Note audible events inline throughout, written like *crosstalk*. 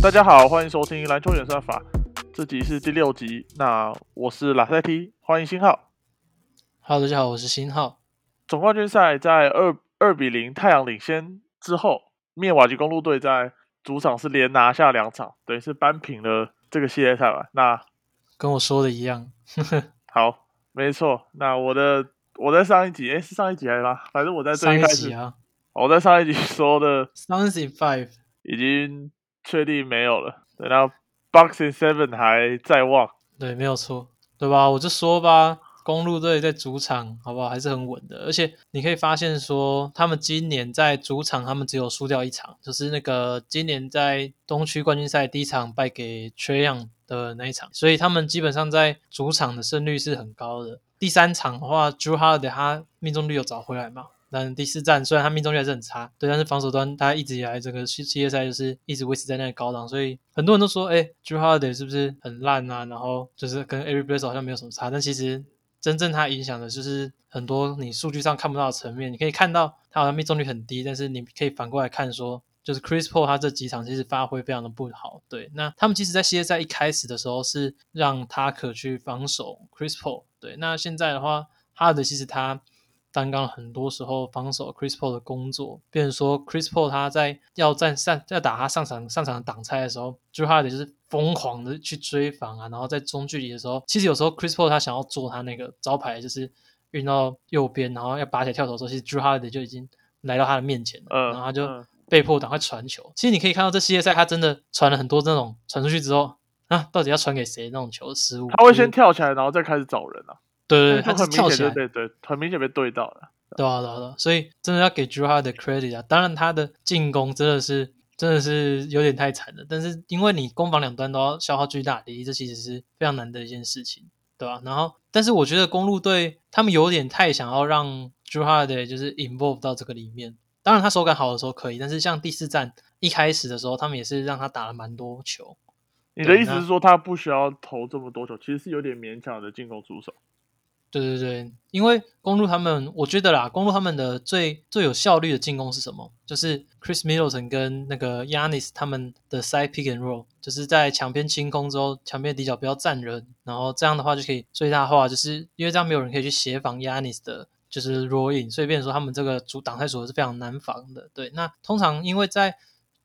大家好，欢迎收听篮球演算法，这集是第六集。那我是拉塞 T，欢迎新浩。Hello，大家好，我是新浩。总冠军赛在二二比零太阳领先之后，灭瓦吉公路队在主场是连拿下两场，等于是扳平了这个系列赛吧。那跟我说的一样，*laughs* 好，没错。那我的我在上一集，诶，是上一集还是啦？反正我在最上一一开始，集啊我在上一集说的 in Five，已经确定没有了。对，然后 Boxing Seven 还在望。对，没有错，对吧？我就说吧，公路队在主场，好不好，还是很稳的。而且你可以发现说，他们今年在主场，他们只有输掉一场，就是那个今年在东区冠军赛第一场败给 Trey Young 的那一场，所以他们基本上在主场的胜率是很高的。第三场的话，Drew Holiday 他命中率有找回来吗？但第四战虽然他命中率还是很差，对，但是防守端他一直以来这个系系列赛就是一直维持在那个高档，所以很多人都说，哎，Drew Holiday 是不是很烂啊？然后就是跟 Every Bless 好像没有什么差，但其实真正他影响的就是很多你数据上看不到的层面。你可以看到他好像命中率很低，但是你可以反过来看说，就是 Chris Paul 他这几场其实发挥非常的不好。对，那他们其实在系列赛一开始的时候是让他可去防守 Chris Paul，对，那现在的话，哈德其实他担纲了很多时候防守 Chris Paul 的工作，变成说 Chris Paul 他在要站上要打他上场上场的挡拆的时候，就哈德就是疯狂的去追防啊，然后在中距离的时候，其实有时候 Chris Paul 他想要做他那个招牌，就是运到右边，然后要拔起来跳投的时候，其实 Drew Holiday 就已经来到他的面前了，嗯然后他就嗯被迫赶快传球。其实你可以看到这系列赛，他真的传了很多这种传出去之后啊，到底要传给谁那种球的失误，他会先跳起来，然后再开始找人啊。对对对，他跳起来明显就，被对，很明显被对到了。对啊，对啊，对啊，所以真的要给 Drew Holiday credit 啊。当然，他的进攻真的是真的是有点太惨了，但是因为你攻防两端都要消耗巨大的力，这其实是非常难的一件事情，对吧、然后，但是我觉得公路队他们有点太想要让 Holiday 就是 involve 到这个里面。当然，他手感好的时候可以，但是像第四站一开始的时候，他们也是让他打了蛮多球。你的意思是说他不需要投这么多球，其实是有点勉强的进攻出手。对对对，因为公路他们，我觉得啦，公路他们的最最有效率的进攻是什么？就是 Chris Middleton 跟那个 Yanis 他们的 side pick and roll，就是在墙边清空之后，墙边底角不要站人，然后这样的话就可以最大化，就是因为这样没有人可以去协防 Yanis 的，就是 roll in，所以变成说他们这个主挡拆组合是非常难防的。对，那通常因为在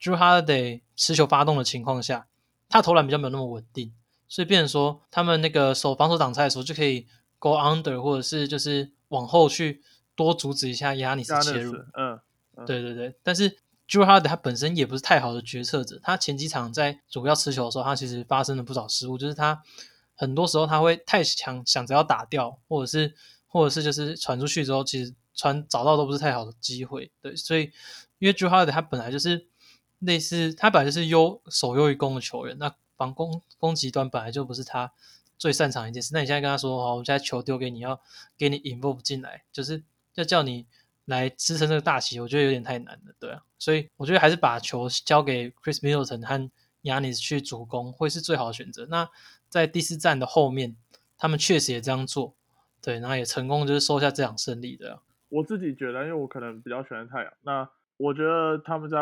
Drew Holiday 持球发动的情况下，他投篮比较没有那么稳定，所以变成说他们那个守防守挡拆的时候就可以 go under，或者是就是往后去多阻止一下亚尼斯切入。嗯，对对对，但是 Drew Holiday 他本身也不是太好的决策者，他前几场在主要持球的时候，他其实发生了不少失误，就是他很多时候他会太想想着要打掉，或者是或者是就是传出去之后，其实传找到都不是太好的机会。对，所以因为 Drew Holiday 他本来就是类似他本来就是优守优于攻的球员，那防攻攻击端本来就不是他最擅长一件事。那你现在跟他说，好，我现在球丢给你，要给你 involve 进来，就是要叫你来支撑这个大旗，我觉得有点太难了，对啊。所以我觉得还是把球交给 Chris Middleton 和 Yanis 去主攻，会是最好的选择。那在第四站的后面，他们确实也这样做，对，然后也成功就是收下这场胜利的。我自己觉得，因为我可能比较喜欢太阳，那我觉得他们在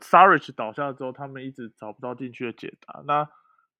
Sarich 倒下之后，他们一直找不到进去的解答。那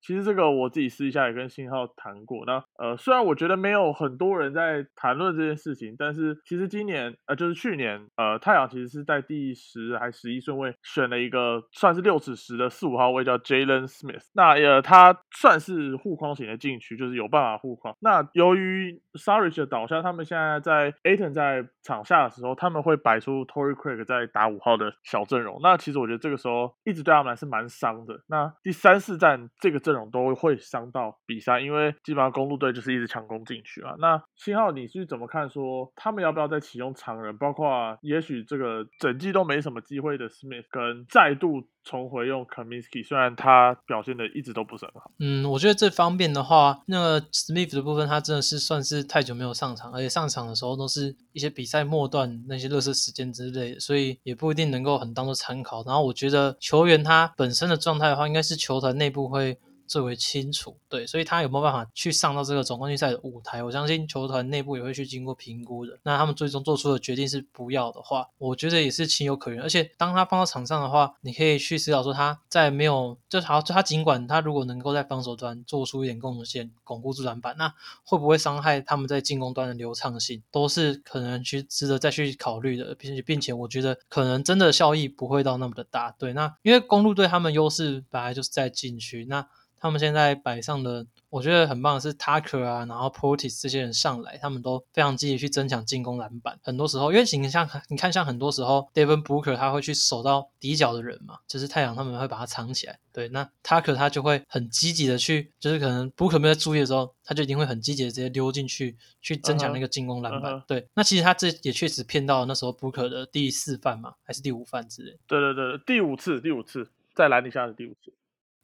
其实这个我自己私底下也跟信浩谈过。那呃，虽然我觉得没有很多人在谈论这件事情，但是其实今年呃，就是去年呃，太阳其实是在第十还十一顺位选了一个算是六尺十的四五号位叫 Jalen Smith。那呃，他算是护框型的禁区，就是有办法护框。那由于 Sarich 的倒下，他们现在在 Aton 在场下的时候，他们会摆出 Tory Craig 在打五号的小阵容。那其实我觉得这个时候一直对他们来是蛮伤的。那第三四战这个阵容都会伤到比赛，因为基本上公路队就是一直强攻进去啊。那新浩你是怎么看说他们要不要再启用常人？包括也许这个整季都没什么机会的 Smith 跟再度重回用 Kaminsky，虽然他表现的一直都不是很好。嗯，我觉得这方面的话，那个 Smith 的部分，他真的是算是太久没有上场，而且上场的时候都是一些比赛末段那些热身时间之类的，所以也不一定能够很当做参考。然后我觉得球员他本身的状态的话，应该是球团内部会最为清楚。对，所以他有没有办法去上到这个总冠军赛的舞台？我相信球团内部也会去经过评估的。那他们最终做出的决定是不要的话，我觉得也是情有可原。而且当他放到场上的话，你可以去思考说他在没有就好，就他尽管他如果能够在防守端做出一点贡献，巩固住篮板，那会不会伤害他们在进攻端的流畅性，都是可能去值得再去考虑的。并且，并且我觉得可能真的效益不会到那么的大。对，那因为公路队他们优势本来就是在禁区，那他们现在摆上的。我觉得很棒的是 Tucker 啊，然后 Portis 这些人上来，他们都非常积极去增强进攻篮板。很多时候，因为你像你看，像很多时候 Devin Booker 他会去守到底角的人嘛，就是太阳他们会把他藏起来。对，那 Tucker 他就会很积极的去，就是可能 Booker 没有在注意的时候，他就一定会很积极的直接溜进去，去增强那个进攻篮板。对，那其实他这也确实骗到那时候 Booker 的第四犯嘛，还是第五犯之类。对对对，第五次，第五次在篮底下的第五次。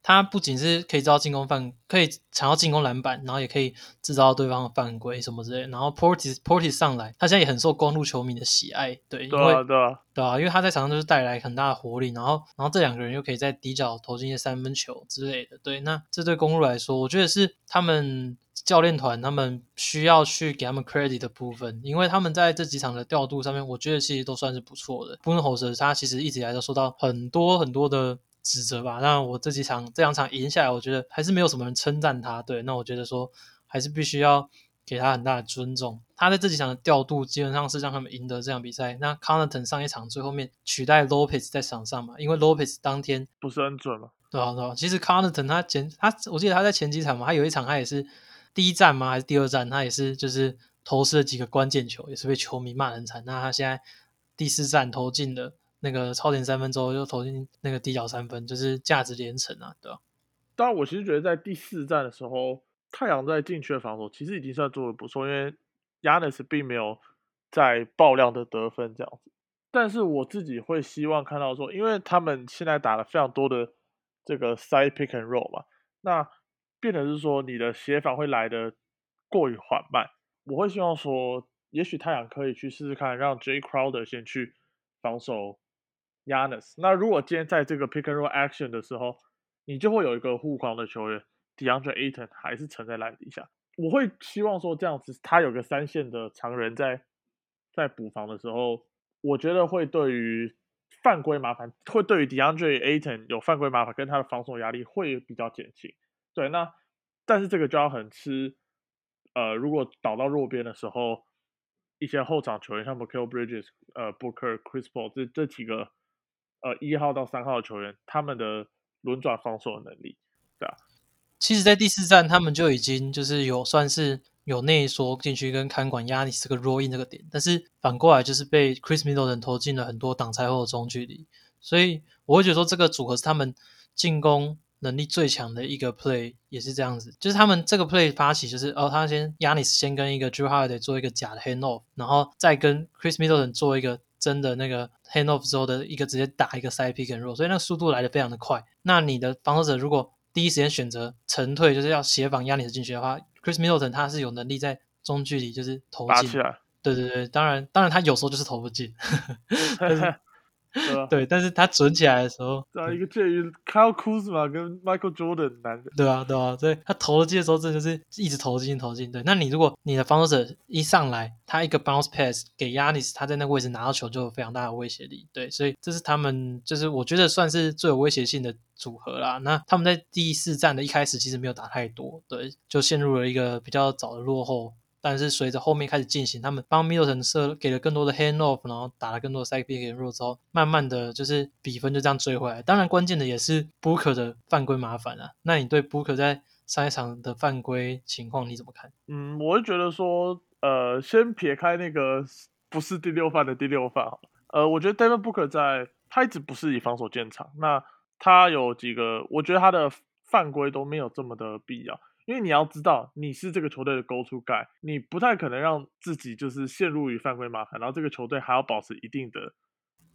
他不仅是可以制造进攻犯，可以抢到进攻篮板，然后也可以制造对方的犯规什么之类。然后 Portis Portis 上来，他现在也很受公路球迷的喜爱，对，因为对啊，对啊，因为他在场上就是带来很大的活力，然后然后这两个人又可以在底角投进一些三分球之类的，对，那这对公路来说，我觉得是他们教练团他们需要去给他们 credit 的部分，因为他们在这几场的调度上面，我觉得其实都算是不错的。布伦侯斯他其实一直以来都受到很多很多的。指责吧，那我这几场这两场赢下来，我觉得还是没有什么人称赞他。对，那我觉得说还是必须要给他很大的尊重。他在这几场的调度基本上是让他们赢得这场比赛。那 Connaughton 上一场最后面取代 Lopez 在场上嘛，因为 Lopez 当天不是很准嘛。对啊，对啊。其实 Connaughton 他前他我记得他在前几场嘛，他有一场他也是第一站吗？还是第二站？他也是就是投失了几个关键球，也是被球迷骂很惨。那他现在第四站投进了。那个超前三分之后又投进那个低角三分，就是价值连城啊，对吧？当然，我其实觉得在第四站的时候，太阳在禁区的防守其实已经算做的不错，因为 Yanis 并没有在爆量的得分这样子。但是我自己会希望看到说，因为他们现在打了非常多的这个 side pick and roll 嘛，那变得是说你的协防会来的过于缓慢。我会希望说，也许太阳可以去试试看，让 J Crowder 先去防守。Yanis，那如果今天在这个 pick and roll action 的时候，你就会有一个护框的球员，DeAndre Ayton 还是沉在篮底下。我会希望说这样子，他有个三线的常人在在补防的时候，我觉得会对于犯规麻烦，会对于 DeAndre Ayton 有犯规麻烦跟他的防守压力会比较减轻。对，那但是这个就要很吃，呃，如果倒到弱边的时候，一些后场球员像 Michael Bridges、呃 Booker、Chris Paul 这这几个。呃，一号到三号球员，他们的轮转防守的能力，对啊。其实，在第四站，他们就已经就是有算是有内缩进去跟看管压力这个 roll in 这个点，但是反过来就是被 Chris Middleton 投进了很多挡拆后的中距离，所以我会觉得说这个组合是他们进攻能力最强的一个 play，也是这样子，就是他们这个 play 发起就是哦，他先 Yanis 先跟一个 Drew Holiday 做一个假的 hand off，然后再跟 Chris Middleton 做一个。真的那个 hand off 之后的一个直接打一个 side pick and roll，所以那个速度来的非常的快。那你的防守者如果第一时间选择沉退，就是要协防压你的进去的话，Chris Middleton 他是有能力在中距离就是投进。对对对，当然当然他有时候就是投不进。*laughs* 对，对但是他准起来的时候，对啊，一个介于 Kyle Kuzma 跟 Michael Jordan 男的，对啊，对啊，所以他投进的时候，这就是一直投进投进。对，那你如果你的防守者一上来，他一个 bounce pass 给 Yanis，他在那个位置拿到球就有非常大的威胁力。对，所以这是他们就是我觉得算是最有威胁性的组合啦。那他们在第四站的一开始其实没有打太多，对，就陷入了一个比较早的落后。但是随着后面开始进行，他们帮 Middleton 设给了更多的 hand off，然后打了更多的 side pick and roll 之后，慢慢的就是比分就这样追回来。当然，关键的也是 Booker 的犯规麻烦啊。那你对 Booker 在上一场的犯规情况你怎么看？嗯，我会觉得说，呃，先撇开那个不是第六犯的第六犯，呃，我觉得 David Booker 在他一直不是以防守见长，那他有几个，我觉得他的犯规都没有这么的必要。因为你要知道，你是这个球队的 go to guy，你不太可能让自己就是陷入于犯规麻烦，然后这个球队还要保持一定的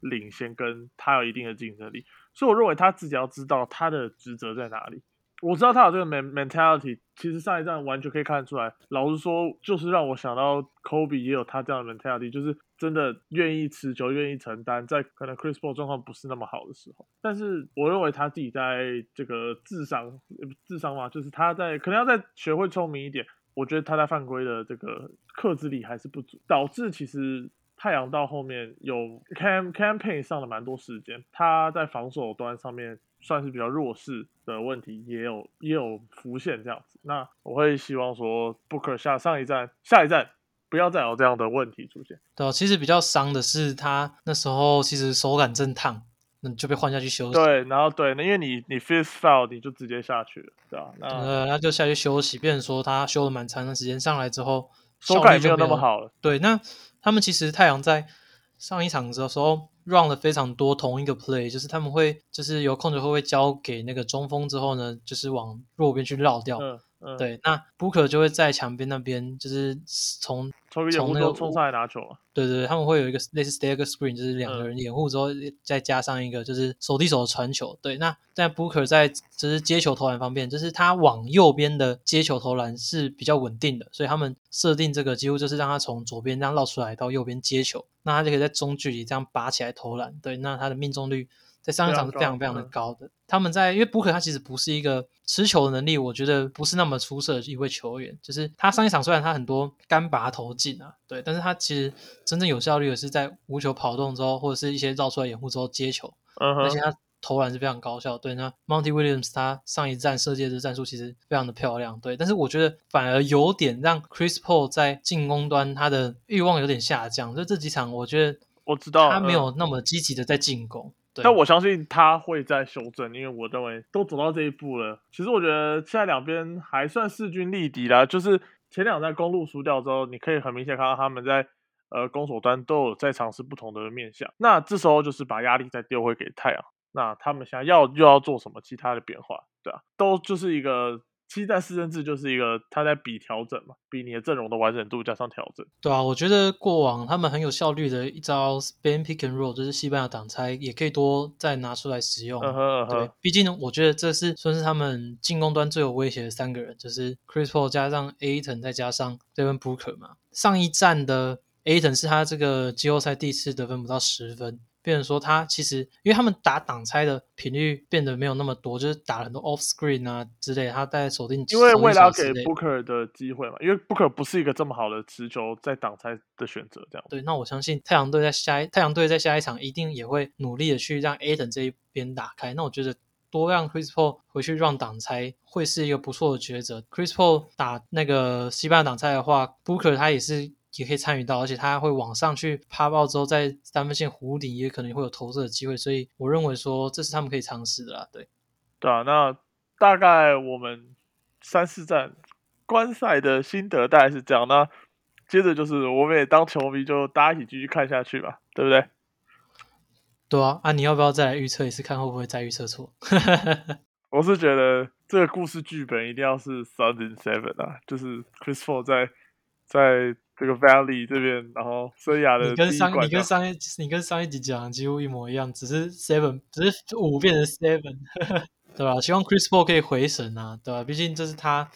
领先，跟他有一定的竞争力。所以我认为他自己要知道他的职责在哪里。我知道他有这个 mentality，其实上一站完全可以看得出来。老实说，就是让我想到 Kobe 也有他这样的 mentality，就是真的愿意持久、愿意承担，在可能 Chris Paul 状况不是那么好的时候。但是我认为他自己在这个智商、智商嘛，就是他在可能要再学会聪明一点。我觉得他在犯规的这个克制力还是不足，导致其实太阳到后面有 cam campaign 上了蛮多时间，他在防守端上面算是比较弱势的问题，也有也有浮现这样子。那我会希望说，Booker 下上一站下一站不要再有这样的问题出现。对，其实比较伤的是他那时候其实手感正烫。那你就被换下去休息。对，然后对，那因为你你 fifth foul 你就直接下去了，对吧？呃，那就下去休息。变成说他休了蛮长的时间，上来之后手感没有那么好了。对，那他们其实太阳在上一场的时候 run 了非常多同一个 play，就是他们会就是有控球后卫交给那个中锋之后呢，就是往弱边去绕掉。嗯嗯对，那 Booker 就会在墙边那边，就是从从那个冲上来拿球啊。对对对，他们会有一个类似 stagger screen，就是两个人掩护之后，再加上一个就是手递手的传球。对，那在 Booker 在就是接球投篮方面，就是他往右边的接球投篮是比较稳定的，所以他们设定这个几乎就是让他从左边这样绕出来到右边接球，那他就可以在中距离这样拔起来投篮。对，那他的命中率。在上一场是非常非常的高的。他们在因为布克他其实不是一个持球的能力，我觉得不是那么出色的一位球员。就是他上一场虽然他很多干拔投进啊，对，但是他其实真正有效率的是在无球跑动之后，或者是一些绕出来掩护之后接球，而且他投篮是非常高效。对，那 Monty Williams 他上一站射界的战术其实非常的漂亮，对，但是我觉得反而有点让 Chris Paul 在进攻端他的欲望有点下降。就这几场，我觉得我知道他没有那么积极的在进攻。但我相信他会在修正，因为我认为都走到这一步了。其实我觉得现在两边还算势均力敌啦，就是前两站公路输掉之后，你可以很明显看到他们在呃攻守端都有在尝试不同的面向。那这时候就是把压力再丢回给太阳，那他们想要又要做什么其他的变化，对啊，都就是一个。其实，在四阵制就是一个他在比调整嘛，比你的阵容的完整度加上调整。对啊，我觉得过往他们很有效率的一招 Spain Pick and Roll，就是西班牙挡拆，也可以多再拿出来使用。对，毕竟呢，我觉得这是算是他们进攻端最有威胁的三个人，就是 Chris Paul 加上 Aton 再加上 Devin Booker 嘛。上一站的 Aton 是他这个季后赛第一次得分不到十分。变成说他其实，因为他们打挡拆的频率变得没有那么多，就是打很多 off screen 啊之类，他在锁定。因为为了给 Booker 的机会嘛，因为 Booker 不是一个这么好的持球在挡拆的选择，这样。对，那我相信太阳队在下一太阳队在下一场一定也会努力的去让 Aton 这一边打开。那我觉得多让 Chris Paul 回去让挡拆会是一个不错的抉择。Chris Paul 打那个西班牙挡拆的话，Booker 他也是。也可以参与到，而且他会往上去趴爆之后，在三分线弧顶也可能会有投射的机会，所以我认为说这是他们可以尝试的啦。对，对啊，那大概我们三四站观赛的心得大概是这样。那接着就是我们也当球迷，就大家一起继续看下去吧，对不对？对啊，啊，你要不要再来预测一次，看会不会再预测错？*laughs* 我是觉得这个故事剧本一定要是 Seven Seven 啊，就是 Chris Paul 在在。这个 Valley 这边，然后生涯的你跟上你跟上一你跟上一集讲几乎一模一样，只是 Seven 只是五变成 Seven，*laughs* 对吧？希望 Chris Paul 可以回神啊，对吧？毕竟这是他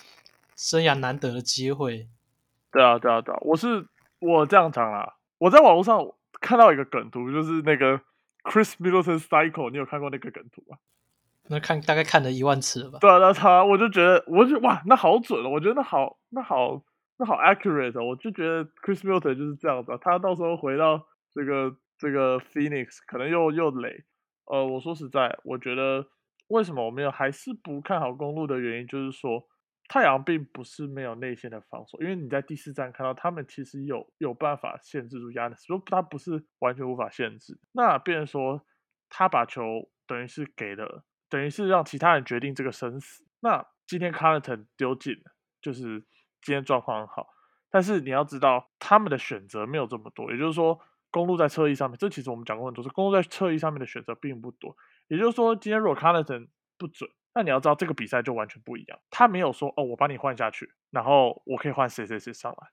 生涯难得的机会。对啊，对啊，对啊！我是我这样讲啦，我在网络上看到一个梗图，就是那个 Chris Middleton Cycle，你有看过那个梗图吗？那看大概看了一万次了吧？对啊，那他我就觉得，我就哇，那好准了，我觉得那好，那好。好 accurate，我就觉得 Chris Milton 就是这样子，他到时候回到这个这个 Phoenix 可能又又累。呃，我说实在，我觉得为什么我们有还是不看好公路的原因，就是说太阳并不是没有内线的防守，因为你在第四站看到他们其实有有办法限制住 Yanis，说他不是完全无法限制。那变成说他把球等于是给了，等于是让其他人决定这个生死。那今天 Carlton 丢进，就是。今天状况很好，但是你要知道他们的选择没有这么多，也就是说公路在侧翼上面，这其实我们讲过很多次，公路在侧翼上面的选择并不多。也就是说，今天如果 c a r l e t o n 不准，那你要知道这个比赛就完全不一样。他没有说哦，我把你换下去，然后我可以换谁谁谁上来。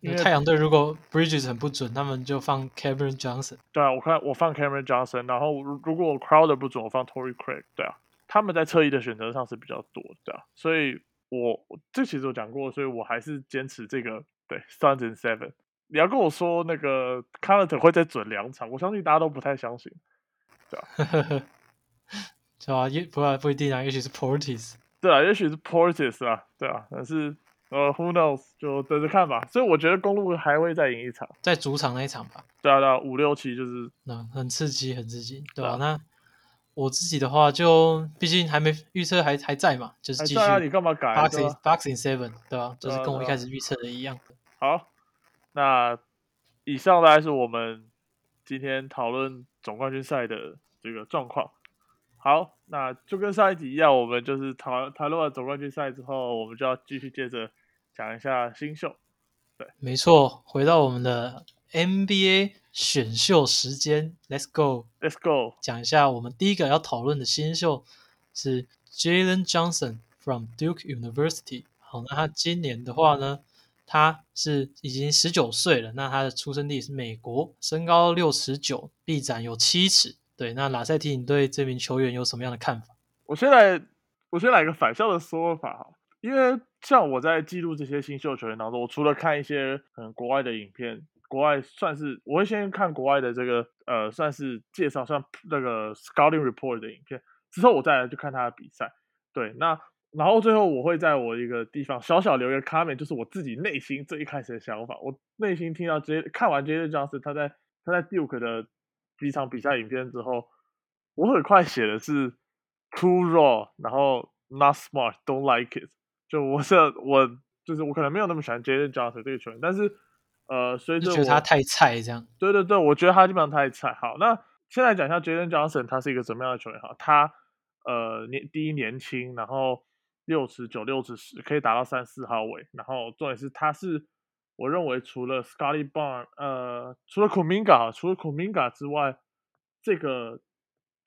因为太阳队如果 Bridges 很不准，他们就放 Cameron Johnson。对啊，我看我放 Cameron Johnson，然后如果 Crowder 不准，我放 Tory Craig。对啊。他们在侧翼的选择上是比较多的，所以我这其实我讲过，所以我还是坚持这个对 Suns and Seven。你要跟我说那个 c a r t e r 会再准两场，我相信大家都不太相信，对吧？*laughs* 是吧？也不不一定啊，也许是 Portis，对啊，也许是 Portis 啊，对啊，但是呃，Who knows？就等着看吧。所以我觉得公路还会再赢一场，在主场那一场吧。对啊，对啊，五六七就是那很刺激，很刺激，对啊？那我自己的话，就毕竟还没预测，还还在嘛，就是继续。你干嘛改？Boxing Boxing Seven，对吧？就是跟我一开始预测的一样。好，那以上大概是我们今天讨论总冠军赛的这个状况。好，那就跟上一集一样，我们就是谈谈论完总冠军赛之后，我们就要继续接着讲一下新秀。对，没错，回到我们的 NBA 选秀时间，Let's go，Let's go，讲一下我们第一个要讨论的新秀是 Jalen Johnson from Duke University。好，那他今年的话呢，他是已经十九岁了，那他的出生地是美国，身高六尺九，臂展有七尺。对，那拉塞提，你对这名球员有什么样的看法？我先来，我先来一个反向的说法哈，因为像我在记录这些新秀球员当中，我除了看一些嗯国外的影片，国外算是我会先看国外的这个呃算是介绍，算那个 scouting report 的影片，之后我再来去看他的比赛。对，那然后最后我会在我一个地方小小留一个 comment，就是我自己内心最一开始的想法。我内心听到这些，看完这些 Johnson 他在他在 Duke 的。几场比赛影片之后，我很快写的是 too raw，然后 not smart，don't like it。就我是我就是我可能没有那么喜欢 Jaden Johnson 这个球员，但是呃，随着觉得他太菜这样。对对对，我觉得他基本上太菜。好，那现在讲一下 Jaden Johnson，他是一个什么样的球员？哈，他呃年第一年轻，然后六尺九六尺十，可以打到三四号位，然后重点是他是。我认为除了 Scotty Barn，呃，除了 Kuminga，除了 Kuminga 之外，这个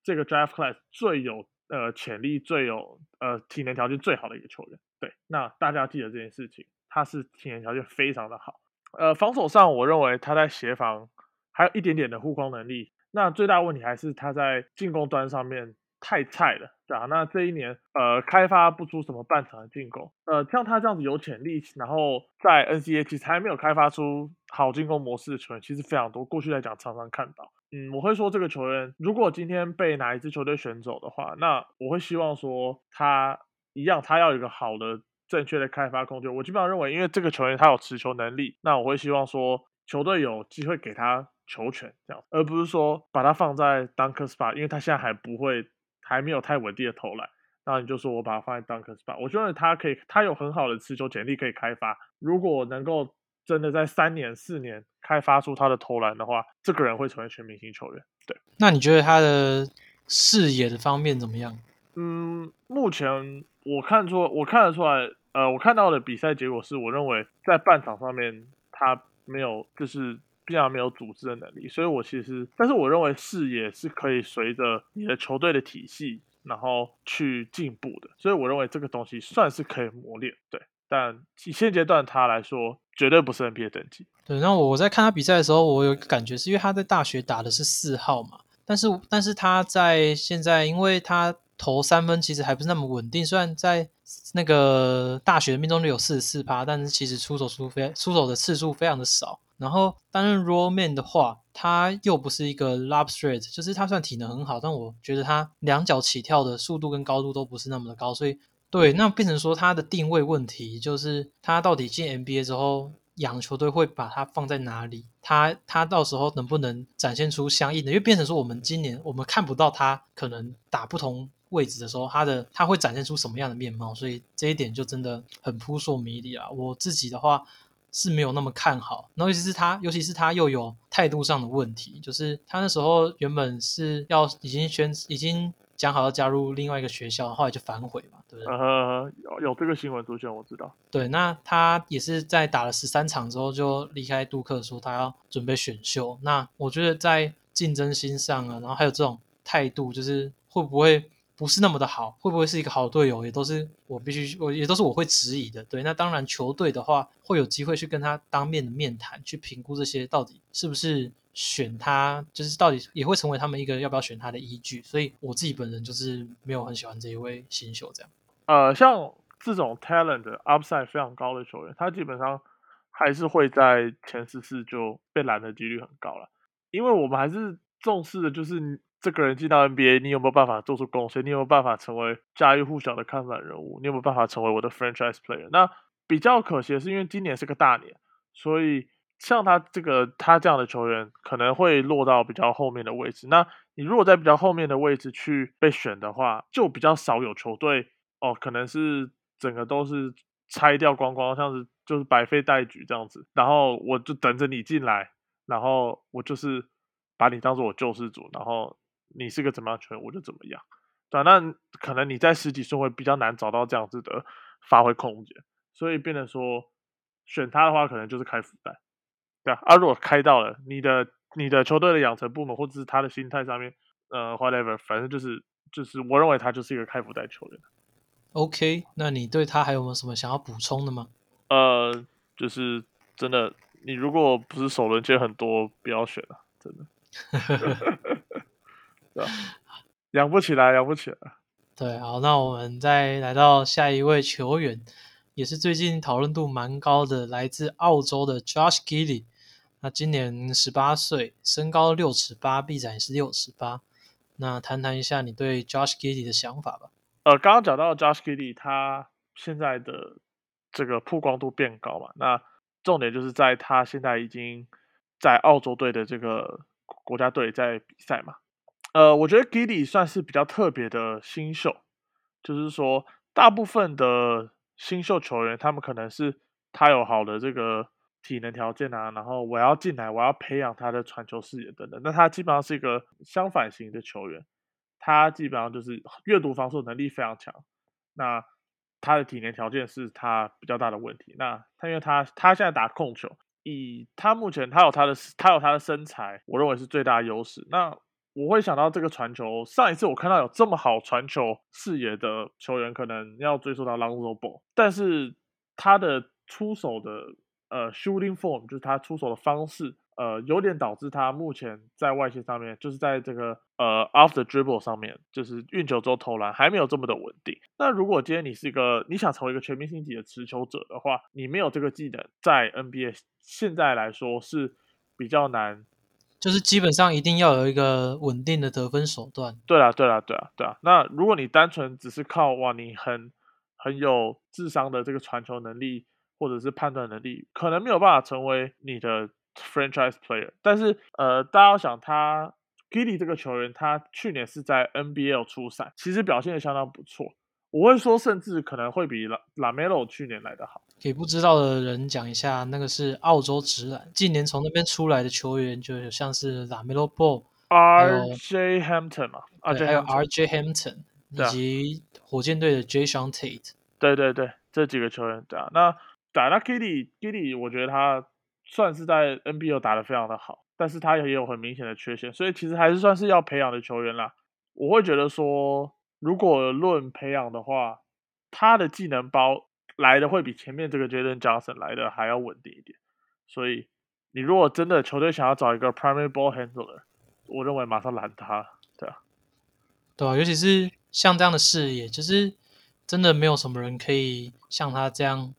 这个 Draft Class 最有呃潜力、最有呃体能条件最好的一个球员。对，那大家记得这件事情，他是体能条件非常的好。呃，防守上，我认为他在协防还有一点点的护框能力。那最大问题还是他在进攻端上面。太菜了，对啊，那这一年，呃，开发不出什么半场的进攻，呃，像他这样子有潜力，然后在 N C A 其实还没有开发出好进攻模式的球员，其实非常多。过去来讲，常常看到，嗯，我会说这个球员，如果今天被哪一支球队选走的话，那我会希望说他一样，他要有一个好的、正确的开发空间。我基本上认为，因为这个球员他有持球能力，那我会希望说球队有机会给他球权，这样，而不是说把他放在 Dunker Spot，因为他现在还不会。还没有太稳定的投篮，那你就说我把他放在 Dunker spot，我觉得他可以，他有很好的持球潜力可以开发。如果能够真的在三年四年开发出他的投篮的话，这个人会成为全明星球员。对，那你觉得他的视野的方面怎么样？嗯，目前我看出我看得出来，呃，我看到的比赛结果是我认为在半场上面他没有就是。比较没有组织的能力，所以我其实，但是我认为视野是可以随着你的球队的体系，然后去进步的，所以我认为这个东西算是可以磨练，对。但以现阶段他来说，绝对不是 NBA 等级。对，那我在看他比赛的时候，我有感觉是因为他在大学打的是四号嘛，但是但是他在现在，因为他投三分其实还不是那么稳定，虽然在那个大学命中率有四十四趴，但是其实出手数非出手的次数非常的少。然后担任 raw man 的话，他又不是一个 lob straight，就是他算体能很好，但我觉得他两脚起跳的速度跟高度都不是那么的高，所以对，那变成说他的定位问题，就是他到底进 NBA 之后，养球队会把他放在哪里？他他到时候能不能展现出相应的？因为变成说我们今年我们看不到他可能打不同位置的时候，他的他会展现出什么样的面貌？所以这一点就真的很扑朔迷离啊！我自己的话。是没有那么看好，然后尤其是他，尤其是他又有态度上的问题，就是他那时候原本是要已经宣已经讲好要加入另外一个学校，后来就反悔嘛，对不对？有有这个新闻出现，我知道。对，那他也是在打了十三场之后就离开杜克，说他要准备选秀。那我觉得在竞争心上啊，然后还有这种态度，就是会不会？不是那么的好，会不会是一个好队友，也都是我必须，我也都是我会质疑的。对，那当然球队的话会有机会去跟他当面的面谈，去评估这些到底是不是选他，就是到底也会成为他们一个要不要选他的依据。所以我自己本人就是没有很喜欢这一位新秀这样。呃，像这种 talent upside 非常高的球员，他基本上还是会在前十四就被拦的几率很高了，因为我们还是重视的就是这个人进到 NBA，你有没有办法做出贡献？你有没有办法成为家喻户晓的看板人物？你有没有办法成为我的 franchise player？那比较可惜的是，因为今年是个大年，所以。像他这个他这样的球员可能会落到比较后面的位置。那你如果在比较后面的位置去被选的话，就比较少有球队哦，可能是整个都是拆掉光光，像是就是白费待举这样子。然后我就等着你进来，然后我就是把你当做我救世主，然后你是个怎么样球员我就怎么样。对，那可能你在十几顺位比较难找到这样子的发挥空间，所以变得说选他的话，可能就是开福袋。对啊，如果开到了你的你的球队的养成部门，或者是他的心态上面，呃，whatever，反正就是就是，我认为他就是一个开福袋球员。OK，那你对他还有没有什么想要补充的吗？呃，就是真的，你如果不是首轮接很多，不要选了，真的。*laughs* 养不起来，养不起来。对，好，那我们再来到下一位球员，也是最近讨论度蛮高的，来自澳洲的 Josh Giddy。那今年十八岁，身高六尺八，臂展也是六尺八。那谈谈一下你对 Josh Giddey 的想法吧。呃，刚刚讲到 Josh Giddey，他现在的这个曝光度变高嘛。那重点就是在他现在已经在澳洲队的这个国家队在比赛嘛。呃，我觉得 Giddy 算是比较特别的新秀，就是说大部分的新秀球员，他们可能是他有好的这个。体能条件啊，然后我要进来，我要培养他的传球视野等等。那他基本上是一个相反型的球员，他基本上就是阅读防守能力非常强。那他的体能条件是他比较大的问题。那他因为他他现在打控球，以他目前他有他的他有他的身材，我认为是最大优势。那我会想到这个传球，上一次我看到有这么好传球视野的球员，可能要追溯到 Lonzo Ball，但是他的出手的。呃，shooting form 就是他出手的方式，呃，有点导致他目前在外线上面，就是在这个呃 after dribble 上面，就是运球之后投篮还没有这么的稳定。那如果今天你是一个你想成为一个全明星级的持球者的话，你没有这个技能，在 NBA 现在来说是比较难，就是基本上一定要有一个稳定的得分手段。对啊，对啊，对啊，对啊。那如果你单纯只是靠哇，你很很有智商的这个传球能力。或者是判断能力可能没有办法成为你的 franchise player，但是呃，大家要想他 Giddy 这个球员，他去年是在 NBL 出赛，其实表现的相当不错。我会说，甚至可能会比 La Lamelo 去年来的好。给不知道的人讲一下，那个是澳洲直男，近年从那边出来的球员，就像是 Lamelo Ball、RJ Hampton 嘛，还有 RJ Hampton 以及火箭队的 Jason Tate。对对对，这几个球员对啊，那。对，那 Kitty，Kitty，我觉得他算是在 NBA 打的非常的好，但是他也有很明显的缺陷，所以其实还是算是要培养的球员啦。我会觉得说，如果论培养的话，他的技能包来的会比前面这个 Jaden Johnson 来的还要稳定一点。所以你如果真的球队想要找一个 Primary Ball Handler，我认为马上拦他，对啊，对啊，尤其是像这样的视野，就是真的没有什么人可以像他这样。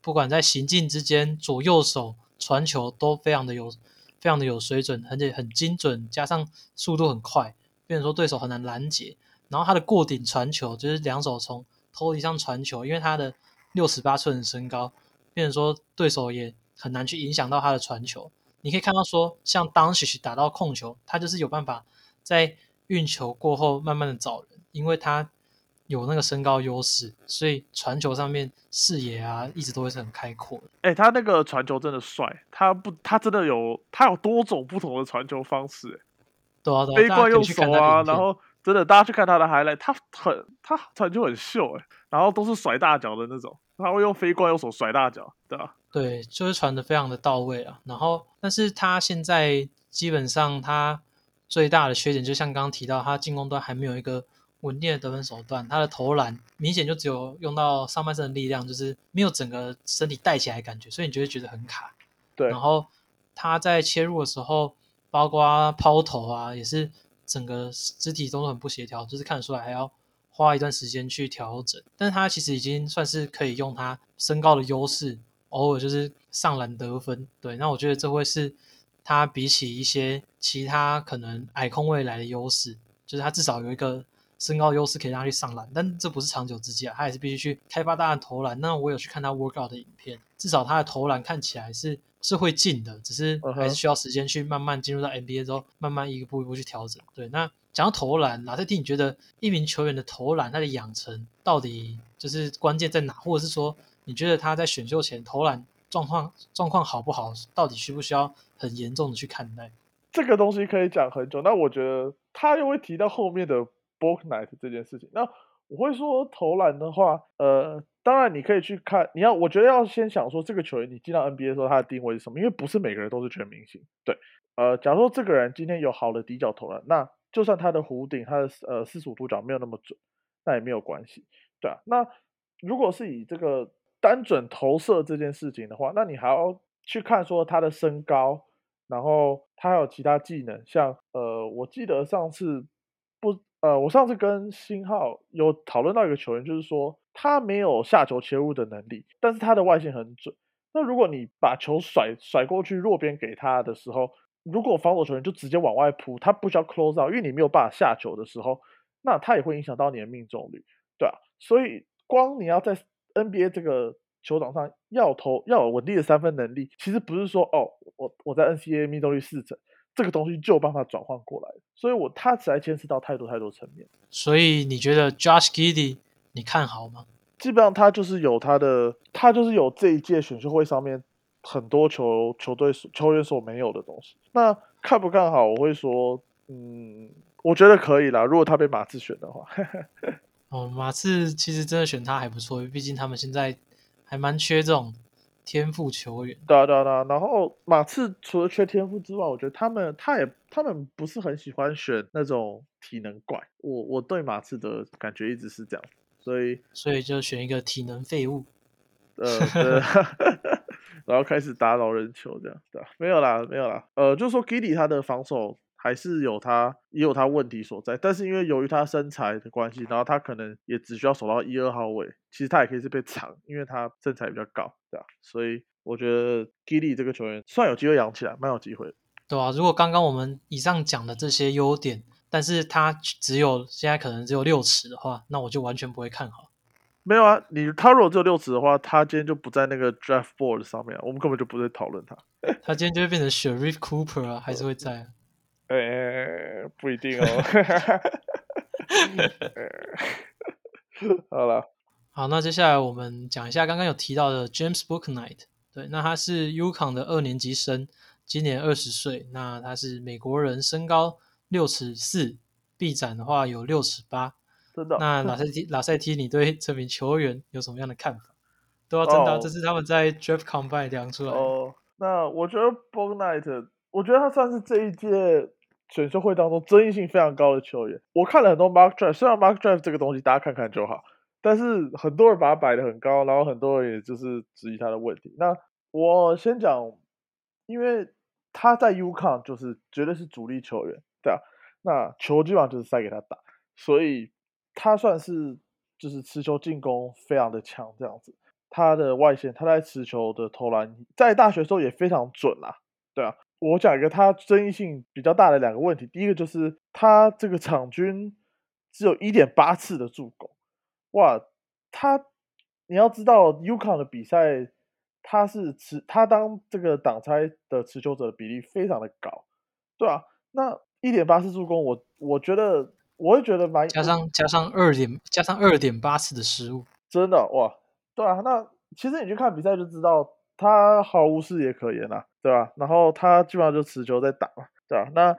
不管在行进之间，左右手传球都非常的有，非常的有水准，而且很精准，加上速度很快，变成说对手很难拦截。然后他的过顶传球，就是两手从头顶上传球，因为他的六尺八寸的身高，变成说对手也很难去影响到他的传球。你可以看到说，像当时打到控球，他就是有办法在运球过后慢慢的找人，因为他。有那个身高优势，所以传球上面视野啊，一直都会是很开阔的。哎，他那个传球真的帅，他不，他真的有，他有多种不同的传球方式。哎，对啊，飞过用手啊，然后真的大家去看他的 highlight，他很他传球很秀哎，然后都是甩大脚的那种，他会用飞过用手甩大脚，对吧？对，就是传的非常的到位啊。然后，但是他现在基本上他最大的缺点，就像刚刚提到，他进攻端还没有一个。稳定的得分手段，他的投篮明显就只有用到上半身的力量，就是没有整个身体带起来感觉，所以你就会觉得很卡。对。然后他在切入的时候，包括抛投啊，也是整个肢体动作很不协调，就是看得出来还要花一段时间去调整。但是他其实已经算是可以用他身高的优势，偶尔就是上篮得分。对，那我觉得这会是他比起一些其他可能矮空位来的优势，就是他至少有一个。身高优势可以让他去上篮，但这不是长久之计啊，他也是必须去开发大量投篮。那我有去看他 workout 的影片，至少他的投篮看起来是是会进的，只是还是需要时间去慢慢进入到 NBA 之后，慢慢一步一步去调整。对，那讲到投篮，哪些蒂你觉得一名球员的投篮他的养成到底就是关键在哪，或者是说你觉得他在选秀前投篮状况状况好不好，到底需不需要很严重的去看待？这个东西可以讲很久，那我觉得他又会提到后面的。b o k night 这件事情，那我会说投篮的话，呃，当然你可以去看，你要我觉得要先想说这个球员你进到 NBA 的时候他的定位是什么，因为不是每个人都是全明星。对，呃，假如说这个人今天有好的底角投篮，那就算他的弧顶他的呃四十五度角没有那么准，那也没有关系，对啊。那如果是以这个单准投射这件事情的话，那你还要去看说他的身高，然后他还有其他技能，像呃，我记得上次不。呃，我上次跟新浩有讨论到一个球员，就是说他没有下球切入的能力，但是他的外线很准。那如果你把球甩甩过去弱边给他的时候，如果防守球员就直接往外扑，他不需要 close out，因为你没有办法下球的时候，那他也会影响到你的命中率，对啊。所以光你要在 NBA 这个球场上要投要有稳定的三分能力，其实不是说哦，我我在 NCAA 命中率四成。这个东西就有办法转换过来，所以我他才牵涉到太多太多层面。所以你觉得 Josh Giddey 你看好吗？基本上他就是有他的，他就是有这一届选秀会上面很多球球队球员所没有的东西。那看不看好？我会说，嗯，我觉得可以啦。如果他被马刺选的话，*laughs* 哦，马刺其实真的选他还不错，毕竟他们现在还蛮缺这种。天赋球员，对啊对啊对啊。然后马刺除了缺天赋之外，我觉得他们他也他们不是很喜欢选那种体能怪。我我对马刺的感觉一直是这样，所以所以就选一个体能废物，呃，*laughs* 然后开始打老人球这样，对吧？没有啦没有啦，呃，就是说 Giddy 他的防守。还是有他也有他问题所在，但是因为由于他身材的关系，然后他可能也只需要守到一二号位，其实他也可以是被藏，因为他身材比较高，对吧？所以我觉得 g i l y 这个球员算有机会养起来，蛮有机会。对啊，如果刚刚我们以上讲的这些优点，但是他只有现在可能只有六尺的话，那我就完全不会看好。没有啊，你他如果只有六尺的话，他今天就不在那个 draft board 上面，我们根本就不会讨论他。*laughs* 他今天就会变成 Sharif Cooper 啊，还是会在？呃，不一定哦。好 *laughs* 了，*laughs* 好，那接下来我们讲一下刚刚有提到的 James Booknight。对，那他是 UConn 的二年级生，今年二十岁。那他是美国人，身高六尺四，臂展的话有六尺八。真的？那拉塞蒂，拉塞蒂，你对这名球员有什么样的看法？都要，真的，这是他们在 Draft Combine 量出来。哦，那我觉得 Booknight，我觉得他算是这一届。选秀会当中争议性非常高的球员，我看了很多 Mark Drive，虽然 Mark Drive 这个东西大家看看就好，但是很多人把它摆得很高，然后很多人也就是质疑他的问题。那我先讲，因为他在 UConn 就是绝对是主力球员，对啊，那球基本上就是塞给他打，所以他算是就是持球进攻非常的强这样子。他的外线，他在持球的投篮，在大学时候也非常准啦，对啊。我讲一个他争议性比较大的两个问题，第一个就是他这个场均只有一点八次的助攻，哇，他你要知道 UConn 的比赛，他是持他当这个挡拆的持球者的比例非常的高，对啊，那一点八次助攻，我我觉得我会觉得蛮加上加上二点加上二点八次的失误，真的哇，对啊，那其实你去看比赛就知道。他毫无视野可言啊，对吧？然后他基本上就持球在打嘛，对吧？那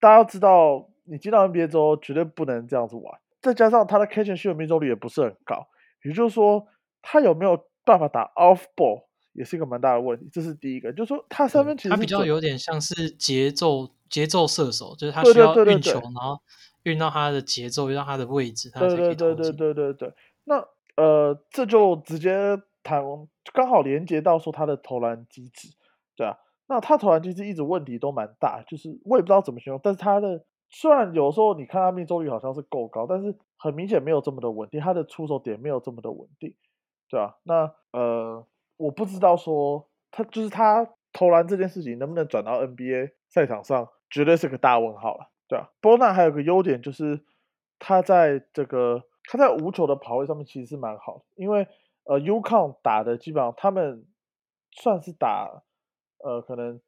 大家知道，你进到 NBA 之后绝对不能这样子玩。再加上他的 catch and shoot 命中率也不是很高，也就是说，他有没有办法打 off ball 也是一个蛮大的问题。这是第一个，就是说他三分其实他比较有点像是节奏节奏射手，就是他需要运球，然后运到他的节奏，运到他的位置，对对对对对对。那呃，这就直接谈。刚好连接到说他的投篮机制，对啊，那他投篮机制一直问题都蛮大，就是我也不知道怎么形容，但是他的虽然有时候你看他命中率好像是够高，但是很明显没有这么的稳定，他的出手点没有这么的稳定，对啊，那呃，我不知道说他就是他投篮这件事情能不能转到 NBA 赛场上，绝对是个大问号了，对啊。波纳还有个优点就是他在这个他在无球的跑位上面其实是蛮好的，因为呃 Ucon 打的基本上他们算是打。呃，可能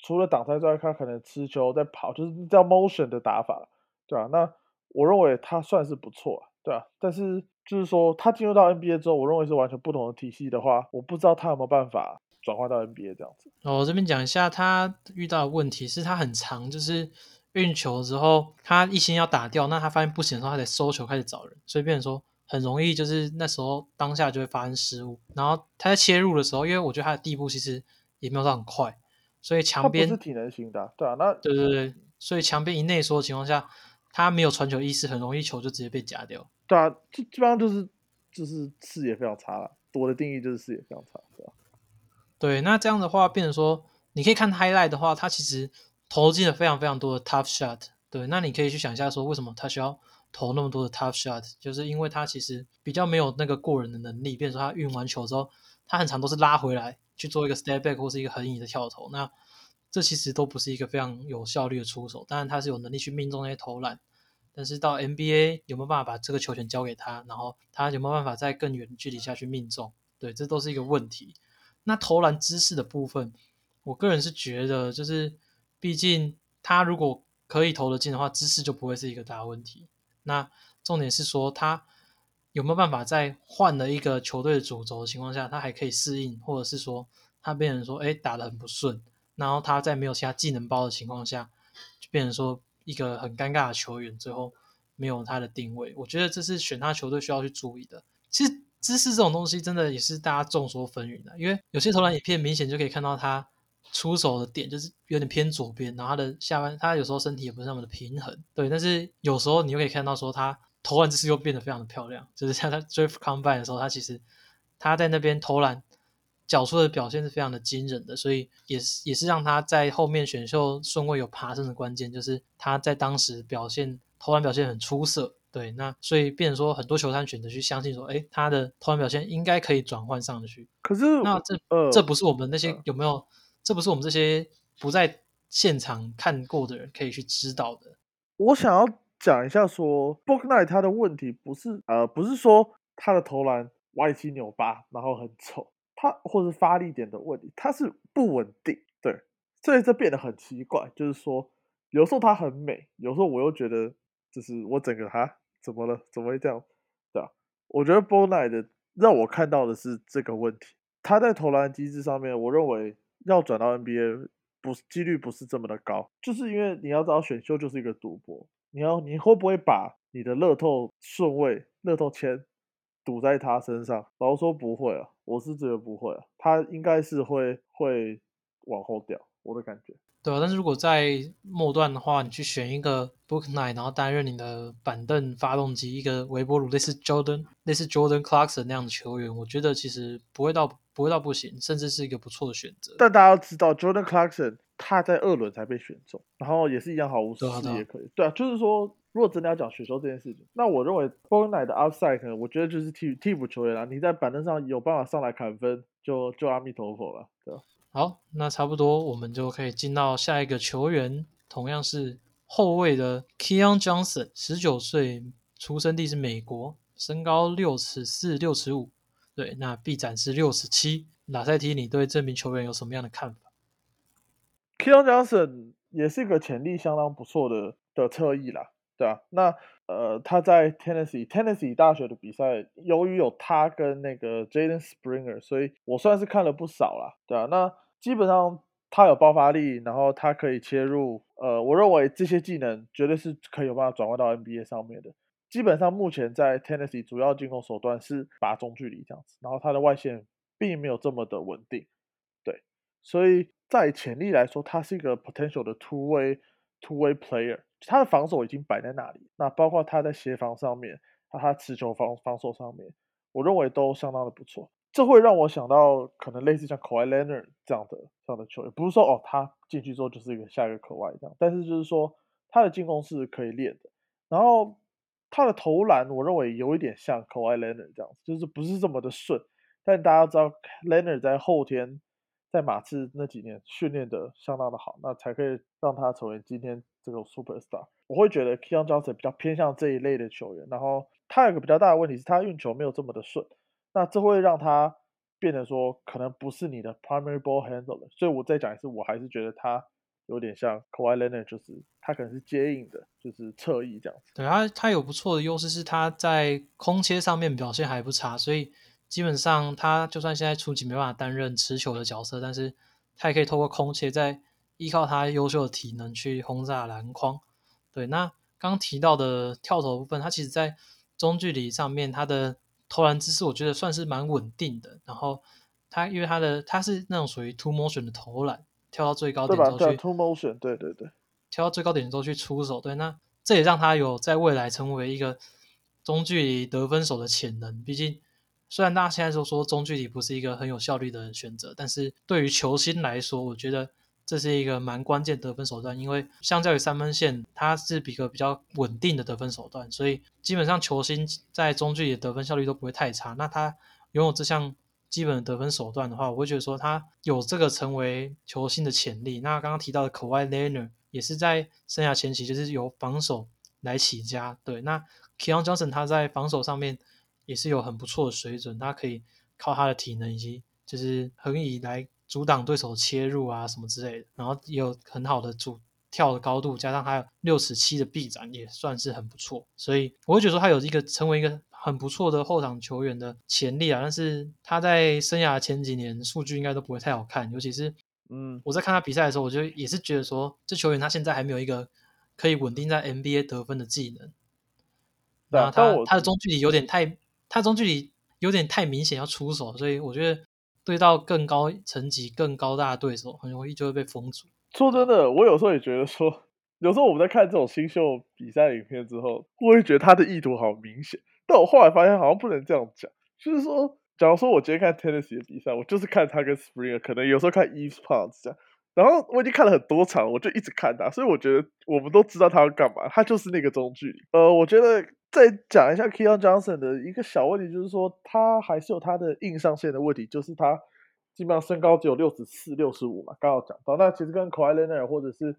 除了挡拆之外，他可能持球在跑，就是叫 motion 的打法，对啊？那我认为他算是不错，对啊？但是就是说，他进入到 NBA 之后，我认为是完全不同的体系的话，我不知道他有没有办法转换到 NBA 这样子。我这边讲一下，他遇到的问题是他很长，就是运球之后，他一心要打掉，那他发现不行的时候，他得收球开始找人，所以变成说很容易就是那时候当下就会发生失误。然后他在切入的时候，因为我觉得他的地步其实。也没有到很快，所以墙边是体能型的，对啊，那对对对，所以墙边一内缩的情况下，他没有传球意识，很容易球就直接被夹掉。对啊，基基本上就是就是视野非常差了。我的定义就是视野非常差，对吧？对，那这样的话，变成说你可以看 highlight 的话，他其实投进了非常非常多的 tough shot。对，那你可以去想一下，说为什么他需要投那么多的 tough shot，就是因为他其实比较没有那个过人的能力，变成说他运完球之后，他很长都是拉回来。去做一个 step back 或是一个横移的跳投，那这其实都不是一个非常有效率的出手。当然他是有能力去命中那些投篮，但是到 NBA 有没有办法把这个球权交给他，然后他有没有办法在更远距离下去命中？对，这都是一个问题。那投篮姿势的部分，我个人是觉得，就是毕竟他如果可以投得进的话，姿势就不会是一个大问题。那重点是说他。有没有办法在换了一个球队的主轴的情况下，他还可以适应，或者是说他变成说，哎，打得很不顺，然后他在没有其他技能包的情况下，就变成说一个很尴尬的球员，最后没有他的定位。我觉得这是选他球队需要去注意的。其实姿势这种东西真的也是大家众说纷纭的，因为有些投篮影片明显就可以看到他出手的点就是有点偏左边，然后他的下半他有时候身体也不是那么的平衡，对，但是有时候你又可以看到说他。投篮姿势又变得非常的漂亮，就是像他 drive combine 的时候，他其实他在那边投篮脚出的表现是非常的惊人的，所以也是也是让他在后面选秀顺位有爬升的关键，就是他在当时表现投篮表现很出色。对，那所以变成说很多球探选择去相信说，哎，他的投篮表现应该可以转换上去。可是那这这不是我们那些有没有？这不是我们这些不在现场看过的人可以去知道的。我想要。讲一下说 b o o k Night 他的问题不是呃不是说他的投篮歪七扭八，然后很丑，他或是发力点的问题，他是不稳定，对，所以这变得很奇怪，就是说有时候他很美，有时候我又觉得就是我整个哈怎么了，怎么会这样，对吧？我觉得 b o o k Night 让我看到的是这个问题，他在投篮机制上面，我认为要转到 NBA 不几率不是这么的高，就是因为你要知道选秀就是一个赌博。你要你会不会把你的乐透顺位、乐透签赌在他身上？老实说不会啊，我是觉得不会啊，他应该是会会往后掉，我的感觉。对啊，但是如果在末段的话，你去选一个 Book Night，然后担任你的板凳发动机，一个微波炉，类似 Jordan 类似 Jordan Clarkson 那样的球员，我觉得其实不会到不会到不行，甚至是一个不错的选择。但大家要知道，Jordan Clarkson 他在二轮才被选中，然后也是一样毫无实力也可以。对啊，就是说，如果真的要讲选秀这件事情，那我认为 Book Night 的 Upside 可能我觉得就是替替补球员啊，你在板凳上有办法上来砍分，就就阿弥陀佛了，对吧？好，那差不多，我们就可以进到下一个球员，同样是后卫的 Keon Johnson，十九岁，出生地是美国，身高六尺四、六尺五，对，那臂展是六十七。拉塞提，你对这名球员有什么样的看法？Keon Johnson 也是一个潜力相当不错的的侧翼啦，对啊，那呃，他在 Tennessee Tennessee 大学的比赛，由于有他跟那个 Jaden Springer，所以我算是看了不少啦，对啊，那基本上他有爆发力，然后他可以切入，呃，我认为这些技能绝对是可以有办法转换到 NBA 上面的。基本上目前在 Tennessee 主要进攻手段是拔中距离这样子，然后他的外线并没有这么的稳定，对，所以在潜力来说，他是一个 potential 的 two way two way player，他的防守已经摆在那里，那包括他在协防上面，他他持球防防守上面，我认为都相当的不错。这会让我想到可能类似像 k a w i Leonard 这样的这样的球员，不是说哦他进去之后就是一个下一个 k a w i 这样，但是就是说他的进攻是可以练的，然后他的投篮我认为有一点像 koala 这样子，就是不是这么的顺，但大家知道 Leonard 在后天在马刺那几年训练的相当的好，那才可以让他成为今天这个 super star。我会觉得 Keon Johnson 比较偏向这一类的球员，然后他有个比较大的问题是他运球没有这么的顺。那这会让他变得说，可能不是你的 primary ball handler，所以我再讲一次，我还是觉得他有点像 Kawhi Leonard，就是他可能是接应的，就是侧翼这样子。对他，他有不错的优势是他在空切上面表现还不差，所以基本上他就算现在初级没办法担任持球的角色，但是他也可以透过空切，在依靠他优秀的体能去轰炸篮筐。对，那刚提到的跳投部分，他其实在中距离上面他的。投篮姿势我觉得算是蛮稳定的，然后他因为他的他是那种属于 two motion 的投篮，跳到最高点之后去 two motion，对对对，跳到最高点之后去出手，对，那这也让他有在未来成为一个中距离得分手的潜能。毕竟虽然大家现在都说中距离不是一个很有效率的选择，但是对于球星来说，我觉得。这是一个蛮关键得分手段，因为相较于三分线，它是比个比较稳定的得分手段，所以基本上球星在中距离的得分效率都不会太差。那他拥有这项基本的得分手段的话，我会觉得说他有这个成为球星的潜力。那刚刚提到的 Kawhi Leonard 也是在生涯前期就是由防守来起家，对。那 Keon Johnson 他在防守上面也是有很不错的水准，他可以靠他的体能以及就是横移来。阻挡对手切入啊什么之类的，然后也有很好的主跳的高度，加上他有六尺七的臂展，也算是很不错。所以我会觉得说他有一个成为一个很不错的后场球员的潜力啊。但是他在生涯前几年数据应该都不会太好看，尤其是嗯，我在看他比赛的时候，我就也是觉得说这球员他现在还没有一个可以稳定在 NBA 得分的技能。那他他的中距离有点太，他中距离有点太明显要出手，所以我觉得。对到更高层级、更高大的对手，很容易就会被封住。说真的，我有时候也觉得说，有时候我们在看这种新秀比赛影片之后，我会觉得他的意图好明显。但我后来发现，好像不能这样讲。就是说，假如说我今天看 Tennessee 的比赛，我就是看他跟 Springer，可能有时候看 Eves p o n s 这样。然后我已经看了很多场，我就一直看他，所以我觉得我们都知道他要干嘛。他就是那个中距离。呃，我觉得。再讲一下 Keon Johnson 的一个小问题，就是说他还是有他的硬上限的问题，就是他基本上身高只有六十四、六十五嘛。刚好讲到，那其实跟 k a w i l e n a r 或者是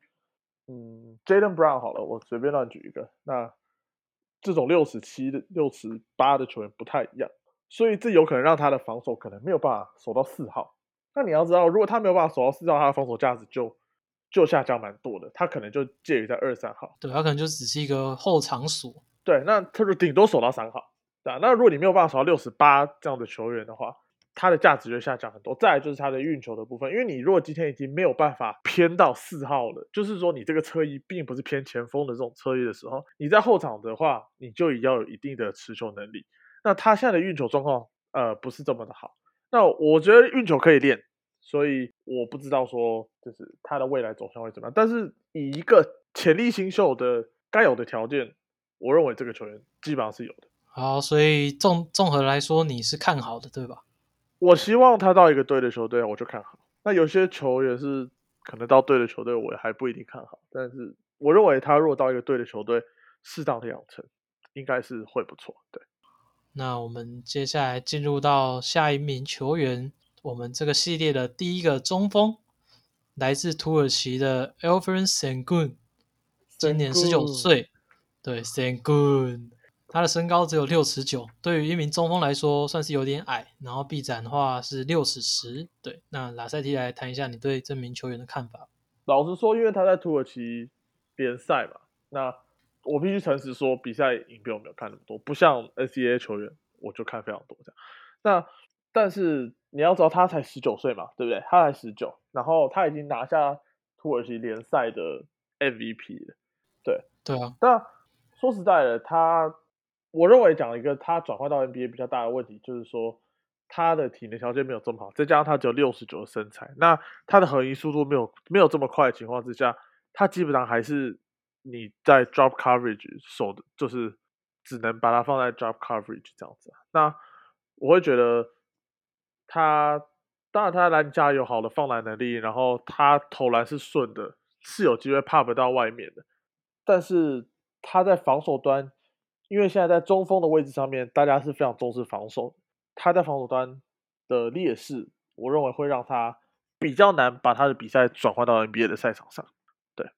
嗯 Jaden Brown 好了，我随便乱举一个，那这种六十七的、六十八的球员不太一样，所以这有可能让他的防守可能没有办法守到四号。那你要知道，如果他没有办法守到四号，他的防守价值就就下降蛮多的，他可能就介于在二三号。对他可能就只是一个后场锁。对，那他就顶多守到三号，对吧？那如果你没有办法守到六十八这样的球员的话，他的价值就下降很多。再来就是他的运球的部分，因为你如果今天已经没有办法偏到四号了，就是说你这个车衣并不是偏前锋的这种车衣的时候，你在后场的话，你就要有一定的持球能力。那他现在的运球状况，呃，不是这么的好。那我觉得运球可以练，所以我不知道说就是他的未来走向会怎么样。但是以一个潜力新秀的该有的条件。我认为这个球员基本上是有的。好，所以综综合来说，你是看好的，对吧？我希望他到一个对的球队，我就看好。那有些球员是可能到对的球队，我还不一定看好。但是我认为他如果到一个对的球队，适当的养成，应该是会不错。对。那我们接下来进入到下一名球员，我们这个系列的第一个中锋，来自土耳其的 Elfrin Sengun，今年十九岁。对，Sengun，他的身高只有六尺九，对于一名中锋来说算是有点矮。然后臂展的话是六尺十。对，那拉塞提来谈一下你对这名球员的看法。老实说，因为他在土耳其联赛嘛，那我必须诚实说，比赛影片我没有看那么多，不像 NCAA 球员，我就看非常多这样。那但是你要知道，他才十九岁嘛，对不对？他才十九，然后他已经拿下土耳其联赛的 MVP 了。对，对啊，但。说实在的，他我认为讲一个他转换到 NBA 比较大的问题，就是说他的体能条件没有这么好，再加上他只有六十九的身材，那他的横移速度没有没有这么快的情况之下，他基本上还是你在 drop coverage 守的，就是只能把它放在 drop coverage 这样子。那我会觉得他当然他篮下有好的放篮能力，然后他投篮是顺的，是有机会 pop 到外面的。但是他在防守端，因为现在在中锋的位置上面，大家是非常重视防守，他在防守端的劣势，我认为会让他比较难把他的比赛转换到 NBA 的赛场上。对，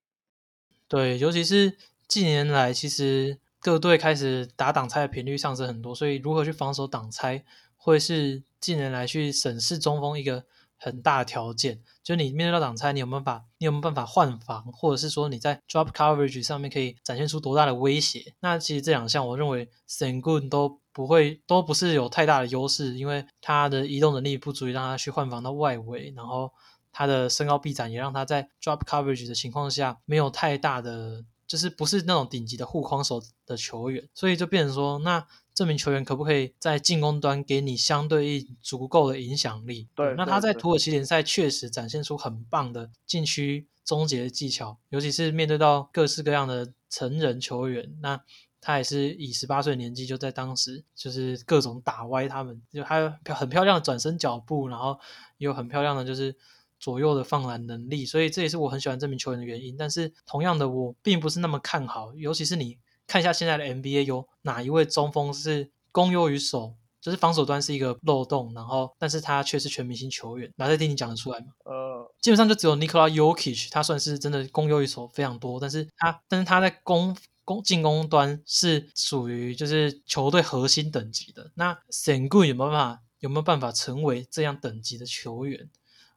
对，尤其是近年来，其实各队开始打挡拆的频率上升很多，所以如何去防守挡拆，会是近年来去审视中锋一个很大条件。就你面对到挡拆，你有没有办法，你有没有办法换防，或者是说你在 drop coverage 上面可以展现出多大的威胁？那其实这两项，我认为 Sengun 都不会，都不是有太大的优势，因为他的移动能力不足以让他去换防到外围，然后他的身高臂展也让他在 drop coverage 的情况下没有太大的。就是不是那种顶级的护框手的球员，所以就变成说，那这名球员可不可以在进攻端给你相对应足够的影响力？对，那他在土耳其联赛确实展现出很棒的禁区终结技巧，尤其是面对到各式各样的成人球员，那他也是以十八岁年纪就在当时就是各种打歪他们，就还有很漂亮的转身脚步，然后也有很漂亮的就是。左右的放篮能力，所以这也是我很喜欢这名球员的原因。但是同样的，我并不是那么看好，尤其是你看一下现在的 NBA 有哪一位中锋是攻优于守，就是防守端是一个漏洞，然后但是他却是全明星球员，哪在听你讲得出来吗？呃，基本上就只有 Nikola Jokic，他算是真的攻优于守非常多，但是他但是他在攻攻进攻端是属于就是球队核心等级的。那 Sengun 有没有办法有没有办法成为这样等级的球员？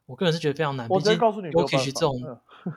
我个人是觉得非常难。我直接告诉你 y o k i c 这种，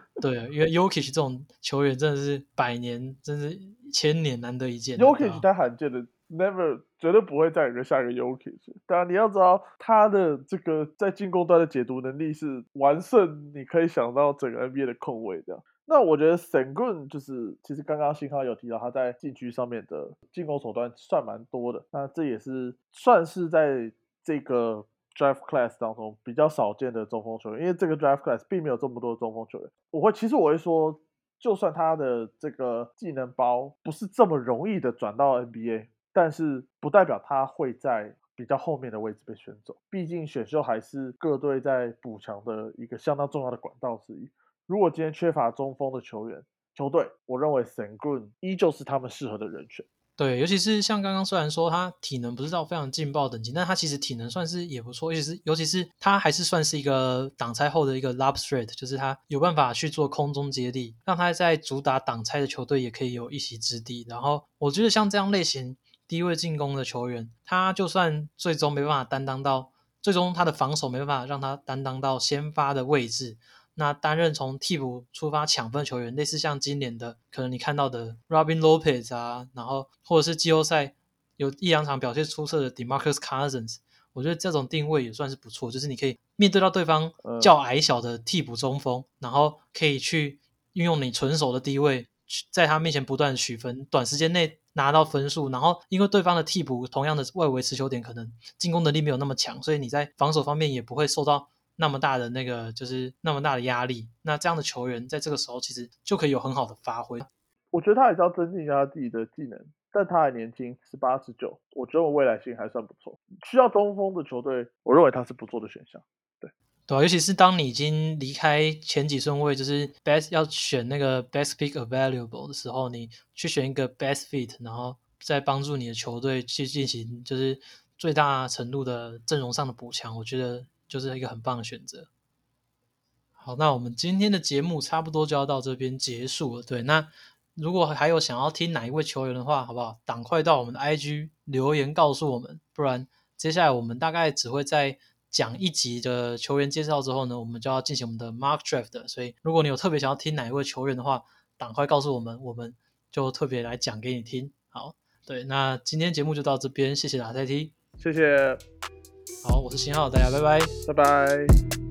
*laughs* 对，因为 y o k i c 这种球员真的是百年，真是千年难得一见。y o k i c 太罕见的，Never 绝对不会再有个下一个 y o k i c 当然你要知道他的这个在进攻端的解读能力是完胜，你可以想到整个 NBA 的控卫这样。那我觉得 Sengun 就是，其实刚刚新康有提到他在禁区上面的进攻手段算蛮多的，那这也是算是在这个。Drive Class 当中比较少见的中锋球员，因为这个 Drive Class 并没有这么多中锋球员。我会其实我会说，就算他的这个技能包不是这么容易的转到 NBA，但是不代表他会在比较后面的位置被选走。毕竟选秀还是各队在补强的一个相当重要的管道之一。如果今天缺乏中锋的球员，球队我认为 Sengun 依旧是他们适合的人选。对，尤其是像刚刚虽然说他体能不是到非常劲爆等级，但他其实体能算是也不错，尤其是尤其是他还是算是一个挡拆后的一个 lob threat，就是他有办法去做空中接力，让他在主打挡拆的球队也可以有一席之地。然后我觉得像这样类型低位进攻的球员，他就算最终没办法担当到，最终他的防守没办法让他担当到先发的位置。那担任从替补出发抢分球员，类似像今年的可能你看到的 Robin Lopez 啊，然后或者是季后赛有一两场表现出色的 Demarcus Cousins，我觉得这种定位也算是不错，就是你可以面对到对方较矮小的替补中锋，然后可以去运用你纯手的低位，在他面前不断取分，短时间内拿到分数，然后因为对方的替补同样的外围持球点可能进攻能力没有那么强，所以你在防守方面也不会受到。那么大的那个就是那么大的压力，那这样的球员在这个时候其实就可以有很好的发挥。我觉得他也是要增进一下自己的技能，但他还年轻，十八十九，我觉得未来性还算不错。需要中锋的球队，我认为他是不错的选项。对，对，尤其是当你已经离开前几顺位，就是 best 要选那个 best pick available 的时候，你去选一个 best fit，然后再帮助你的球队去进行就是最大程度的阵容上的补强，我觉得。就是一个很棒的选择。好，那我们今天的节目差不多就要到这边结束了。对，那如果还有想要听哪一位球员的话，好不好？赶快到我们的 IG 留言告诉我们，不然接下来我们大概只会在讲一集的球员介绍之后呢，我们就要进行我们的 Mark Draft。所以，如果你有特别想要听哪一位球员的话，赶快告诉我们，我们就特别来讲给你听。好，对，那今天节目就到这边，谢谢大家再听谢谢。好，我是新浩，大家拜拜，拜拜。